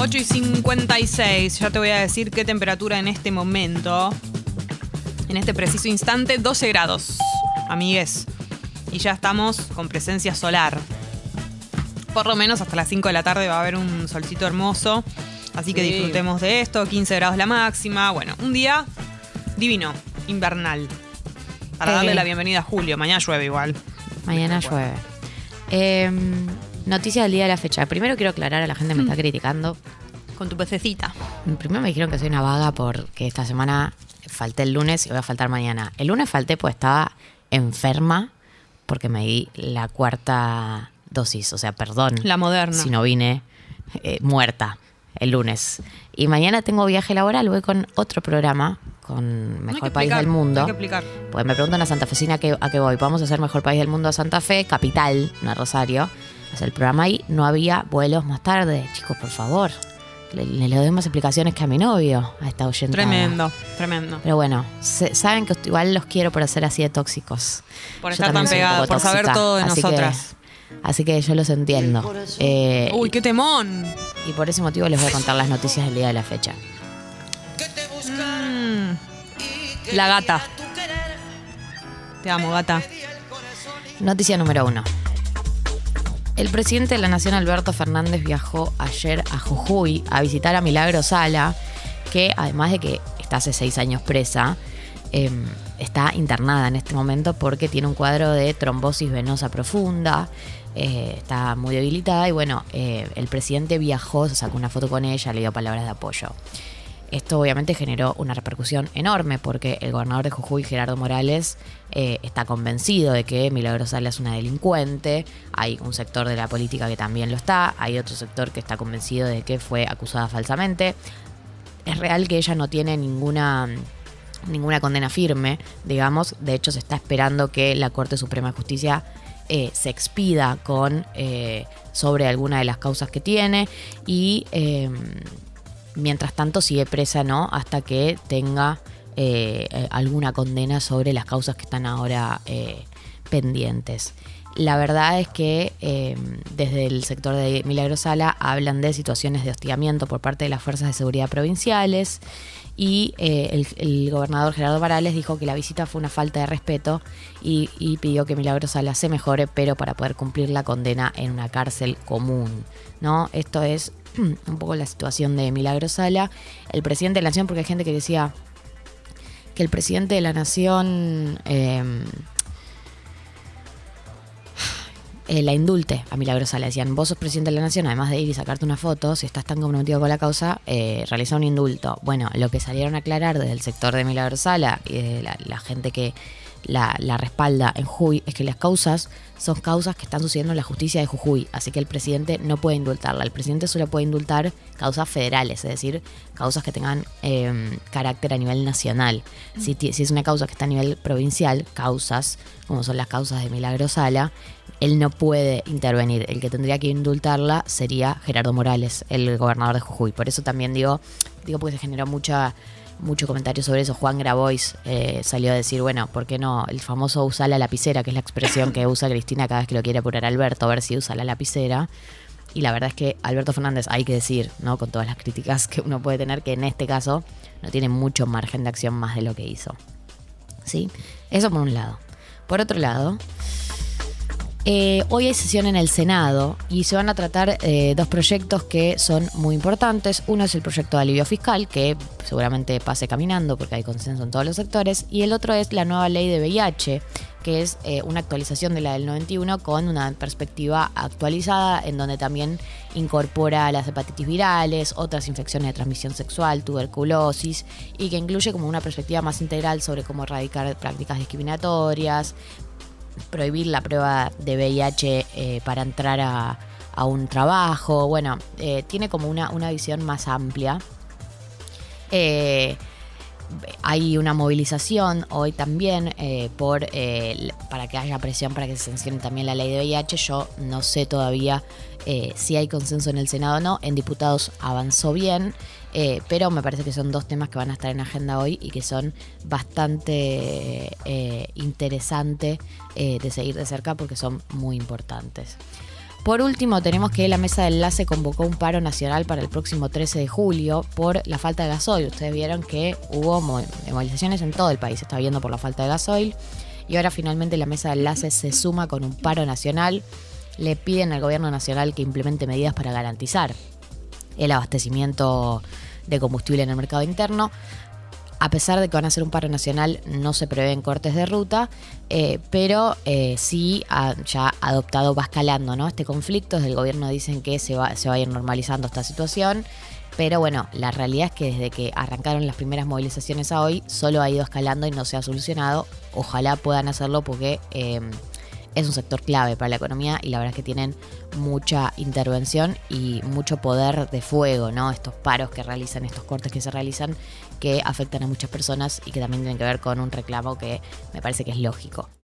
8 y 56. Ya te voy a decir qué temperatura en este momento. En este preciso instante, 12 grados, amigues. Y ya estamos con presencia solar. Por lo menos hasta las 5 de la tarde va a haber un solcito hermoso. Así que Sí. disfrutemos de esto. 15 grados la máxima. Bueno, un día divino, invernal. Para Eh. darle la bienvenida a Julio. Mañana llueve igual. Mañana llueve. Eh, noticias del día de la fecha. Primero quiero aclarar a la gente que me está criticando. Con tu pececita. Primero me dijeron que soy una vaga porque esta semana falté el lunes y voy a faltar mañana. El lunes falté porque estaba enferma porque me di la cuarta dosis. O sea, perdón. La moderna. Si no vine eh, muerta el lunes. Y mañana tengo viaje laboral. Voy con otro programa con Mejor País del Mundo. Hay que explicar. Pues me preguntan a Santa Fecina a qué, a qué voy. Vamos a hacer Mejor País del Mundo a Santa Fe, capital, no a El programa ahí. No había vuelos más tarde. Chicos, por favor. Le, le, doy más explicaciones que a mi novio, a esta oyente. Tremendo, tremendo. Pero bueno, se- saben que igual los quiero por ser así de tóxicos. Por Yo estar tan poco por saber todo de así que- nosotras. así que yo los entiendo. Eh, Uy, qué temón. y por ese motivo les voy a contar las noticias del día de la fecha. Mm. La gata. Te amo, gata. Noticia número uno. El presidente de la Nación, Alberto Fernández, viajó ayer a Jujuy a visitar a Milagro Sala, que además de que está hace seis años presa, eh, está internada en este momento porque tiene un cuadro de trombosis venosa profunda, eh, está muy debilitada y bueno, eh, el presidente viajó, se sacó una foto con ella, le dio palabras de apoyo. Esto obviamente generó una repercusión enorme porque el gobernador de Jujuy, Gerardo Morales, eh, está convencido de que Milagros Sala es una delincuente. Hay un sector de la política que también lo está. Hay otro sector que está convencido de que fue acusada falsamente. Es real que ella no tiene ninguna ninguna condena firme, digamos. De hecho, se está esperando que la Corte Suprema de Justicia eh, se expida con eh, sobre alguna de las causas que tiene y eh, mientras tanto sigue presa, ¿no? Hasta que tenga eh, eh, alguna condena sobre las causas que están ahora eh, pendientes. La verdad es que desde el sector de Milagro Sala hablan de situaciones de hostigamiento por parte de las fuerzas de seguridad provinciales y el, gobernador Gerardo Morales dijo que la visita fue una falta de respeto y, pidió que Milagro Sala se mejore, pero para poder cumplir la condena en una cárcel común. ¿no? Esto es un poco la situación de Milagro Sala. El presidente de la Nación, porque hay gente que decía que el presidente de la Nación eh, eh, la indulte a Milagro Sala. Decían, vos sos presidente de la Nación, además de ir y sacarte una foto, si estás tan comprometido con la causa, eh, realiza un indulto. Bueno, lo que salieron a aclarar desde el sector de Milagro Sala y de la gente que la, la respalda en Jujuy es que las causas son causas que están sucediendo en la justicia de Jujuy, así que el presidente no puede indultarla. El presidente solo puede indultar causas federales, es decir, causas que tengan eh, carácter a nivel nacional. Si es una causa que está a nivel provincial, causas como son las causas de Milagro Sala, él no puede intervenir. El que tendría que indultarla sería Gerardo Morales, el gobernador de Jujuy. Por eso también digo, digo porque se generó mucha mucho comentario sobre eso. Juan Grabois eh, salió a decir, bueno, ¿por qué no? El famoso usa la lapicera, que es la expresión que usa Cristina cada vez que lo quiere apurar a Alberto, a ver si usa la lapicera. Y la verdad es que Alberto Fernández, hay que decir, ¿no? Con todas las críticas que uno puede tener, que en este caso no tiene mucho margen de acción más de lo que hizo. ¿Sí? Eso por un lado. Por otro lado, eh, hoy hay sesión en el Senado y se van a tratar eh, dos proyectos que son muy importantes. Uno es el proyecto de alivio fiscal, que seguramente pase caminando porque hay consenso en todos los sectores. Y el otro es la nueva ley de VIH, que es eh, una actualización de la del 91 con una perspectiva actualizada en donde también incorpora las hepatitis virales, otras infecciones de transmisión sexual, tuberculosis y que incluye como una perspectiva más integral sobre cómo erradicar prácticas discriminatorias, prohibir la prueba de VIH eh, para entrar a, a un trabajo. Bueno, eh, tiene como una, una visión más amplia. Eh, hay una movilización hoy también eh, por eh, para que haya presión para que se sancione también la ley de VIH. Yo no sé todavía eh, si hay consenso en el Senado o no. En diputados avanzó bien, pero me parece que son dos temas que van a estar en agenda hoy y que son bastante interesantes de seguir de cerca porque son muy importantes. Por último, tenemos que la mesa de enlace convocó un paro nacional para el próximo 13 de julio por la falta de gasoil. Ustedes vieron que hubo movilizaciones en todo el país, está viendo por la falta de gasoil. Y ahora finalmente la mesa de enlace se suma con un paro nacional. Le piden al gobierno nacional que implemente medidas para garantizar el abastecimiento de combustible en el mercado interno a pesar de que van a ser un paro nacional, no se prevén cortes de ruta, eh, pero eh, sí ha, adoptado, va escalando ¿no? este conflicto. Desde el gobierno dicen que se va, se va a ir normalizando esta situación. Pero bueno, la realidad es que desde que arrancaron las primeras movilizaciones a hoy, solo ha ido escalando y no se ha solucionado. Ojalá puedan hacerlo porque eh, es un sector clave para la economía y la verdad es que tienen mucha intervención y mucho poder de fuego, ¿no? Estos paros que realizan, estos cortes que se realizan, que afectan a muchas personas y que también tienen que ver con un reclamo que me parece que es lógico.